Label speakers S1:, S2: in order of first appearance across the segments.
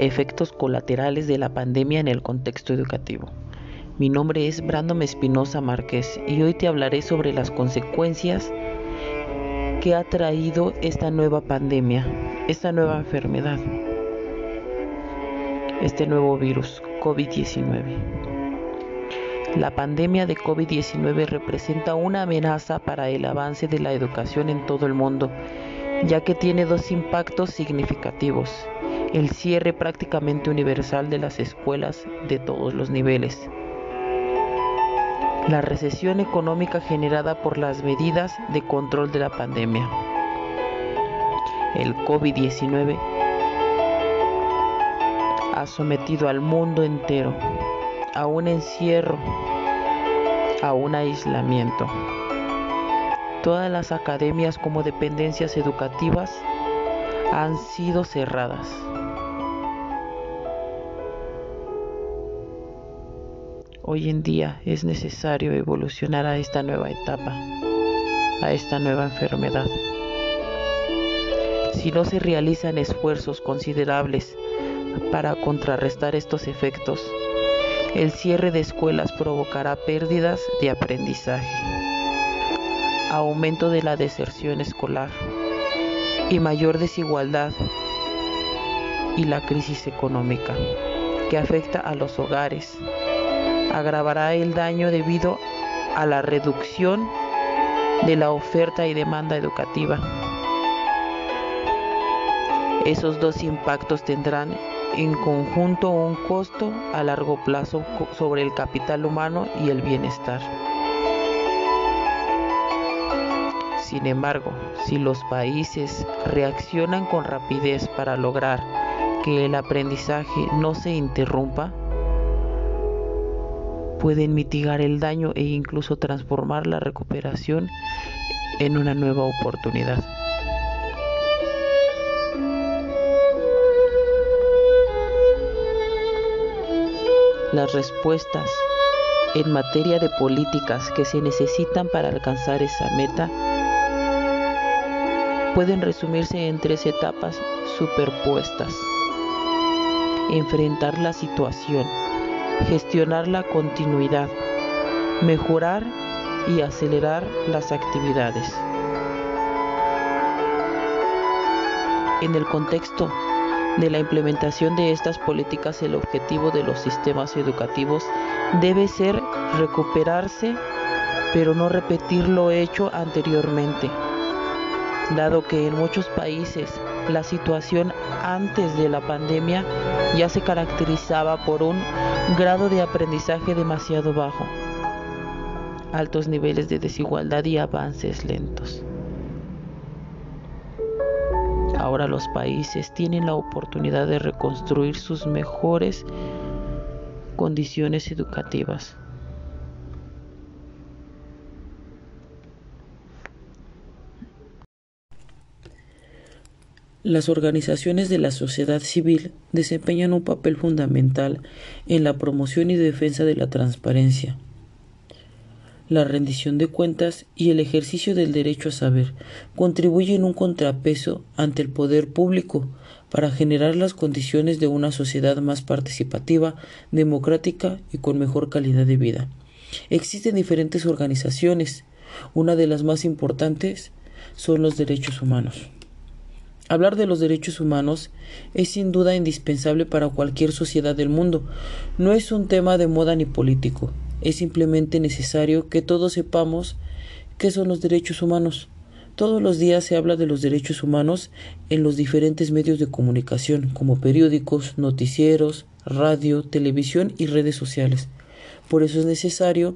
S1: efectos colaterales de la pandemia en el contexto educativo. Mi nombre es Brandon Espinosa Márquez y hoy te hablaré sobre las consecuencias que ha traído esta nueva pandemia, esta nueva enfermedad, este nuevo virus COVID-19. La pandemia de COVID-19 representa una amenaza para el avance de la educación en todo el mundo, ya que tiene dos impactos significativos el cierre prácticamente universal de las escuelas de todos los niveles. La recesión económica generada por las medidas de control de la pandemia. El COVID-19 ha sometido al mundo entero a un encierro, a un aislamiento. Todas las academias como dependencias educativas han sido cerradas. Hoy en día es necesario evolucionar a esta nueva etapa, a esta nueva enfermedad. Si no se realizan esfuerzos considerables para contrarrestar estos efectos, el cierre de escuelas provocará pérdidas de aprendizaje, aumento de la deserción escolar y mayor desigualdad y la crisis económica que afecta a los hogares, agravará el daño debido a la reducción de la oferta y demanda educativa. Esos dos impactos tendrán en conjunto un costo a largo plazo sobre el capital humano y el bienestar. Sin embargo, si los países reaccionan con rapidez para lograr que el aprendizaje no se interrumpa, pueden mitigar el daño e incluso transformar la recuperación en una nueva oportunidad. Las respuestas en materia de políticas que se necesitan para alcanzar esa meta pueden resumirse en tres etapas superpuestas. Enfrentar la situación, gestionar la continuidad, mejorar y acelerar las actividades. En el contexto de la implementación de estas políticas, el objetivo de los sistemas educativos debe ser recuperarse, pero no repetir lo hecho anteriormente, dado que en muchos países la situación antes de la pandemia ya se caracterizaba por un grado de aprendizaje demasiado bajo, altos niveles de desigualdad y avances lentos. Ahora los países tienen la oportunidad de reconstruir sus mejores condiciones educativas. Las organizaciones de la sociedad civil desempeñan un papel fundamental en la promoción y defensa de la transparencia, la rendición de cuentas y el ejercicio del derecho a saber contribuyen un contrapeso ante el poder público para generar las condiciones de una sociedad más participativa, democrática y con mejor calidad de vida. Existen diferentes organizaciones. Una de las más importantes son los derechos humanos. Hablar de los derechos humanos es sin duda indispensable para cualquier sociedad del mundo. No es un tema de moda ni político. Es simplemente necesario que todos sepamos qué son los derechos humanos. Todos los días se habla de los derechos humanos en los diferentes medios de comunicación, como periódicos, noticieros, radio, televisión y redes sociales. Por eso es necesario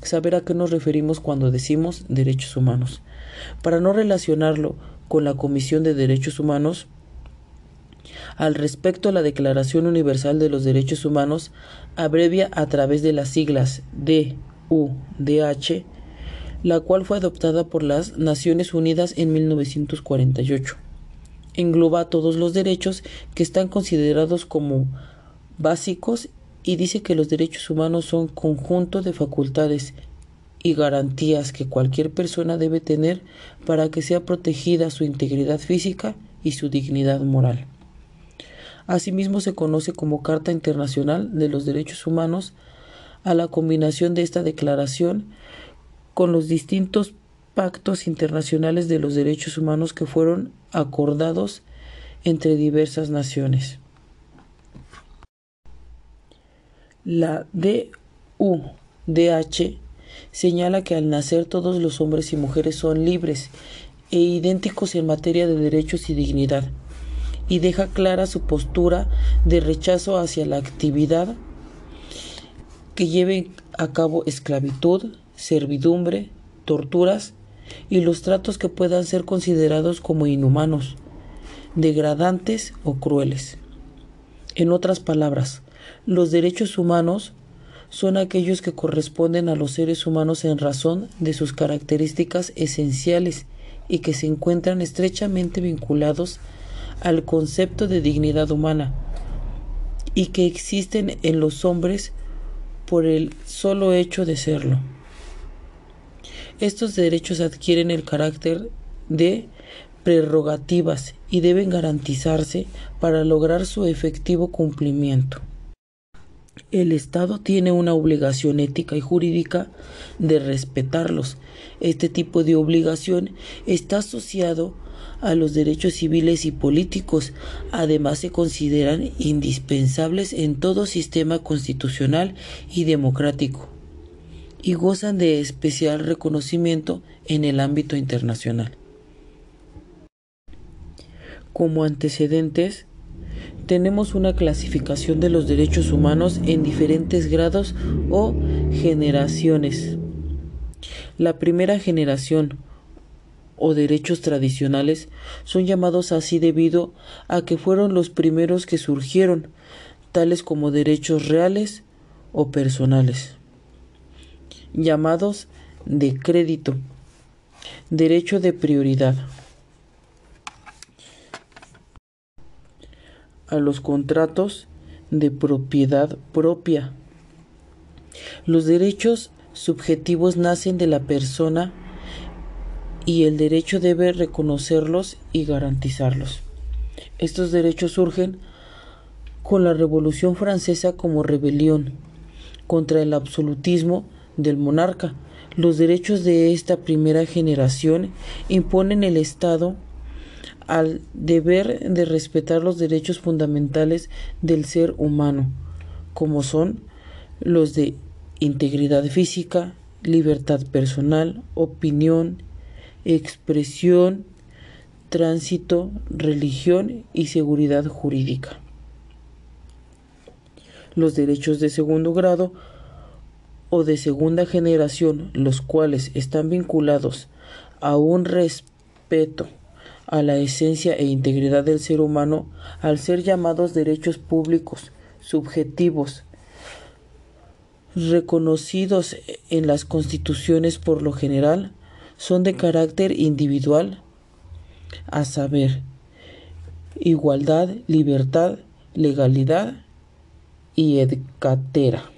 S1: saber a qué nos referimos cuando decimos derechos humanos. Para no relacionarlo con la Comisión de Derechos Humanos, al respecto, la Declaración Universal de los Derechos Humanos abrevia a través de las siglas DUDH, la cual fue adoptada por las Naciones Unidas en 1948. Engloba todos los derechos que están considerados como básicos y dice que los derechos humanos son conjunto de facultades y garantías que cualquier persona debe tener para que sea protegida su integridad física y su dignidad moral. Asimismo se conoce como Carta Internacional de los Derechos Humanos a la combinación de esta declaración con los distintos pactos internacionales de los derechos humanos que fueron acordados entre diversas naciones. La DUDH señala que al nacer todos los hombres y mujeres son libres e idénticos en materia de derechos y dignidad, y deja clara su postura de rechazo hacia la actividad que lleve a cabo esclavitud, servidumbre, torturas y los tratos que puedan ser considerados como inhumanos, degradantes o crueles. En otras palabras, los derechos humanos son aquellos que corresponden a los seres humanos en razón de sus características esenciales y que se encuentran estrechamente vinculados al concepto de dignidad humana y que existen en los hombres por el solo hecho de serlo. Estos derechos adquieren el carácter de prerrogativas y deben garantizarse para lograr su efectivo cumplimiento. El Estado tiene una obligación ética y jurídica de respetarlos. Este tipo de obligación está asociado a los derechos civiles y políticos. Además, se consideran indispensables en todo sistema constitucional y democrático y gozan de especial reconocimiento en el ámbito internacional. Como antecedentes, tenemos una clasificación de los derechos humanos en diferentes grados o generaciones. La primera generación o derechos tradicionales son llamados así debido a que fueron los primeros que surgieron, tales como derechos reales o personales, llamados de crédito, derecho de prioridad. A los contratos de propiedad propia. Los derechos subjetivos nacen de la persona y el derecho debe reconocerlos y garantizarlos. Estos derechos surgen con la Revolución Francesa como rebelión contra el absolutismo del monarca. Los derechos de esta primera generación imponen el Estado al deber de respetar los derechos fundamentales del ser humano, como son los de integridad física, libertad personal, opinión, expresión, tránsito, religión y seguridad jurídica. Los derechos de segundo grado o de segunda generación, los cuales están vinculados a un respeto a la esencia e integridad del ser humano al ser llamados derechos públicos, subjetivos, reconocidos en las constituciones por lo general, son de carácter individual, a saber, igualdad, libertad, legalidad y etcétera.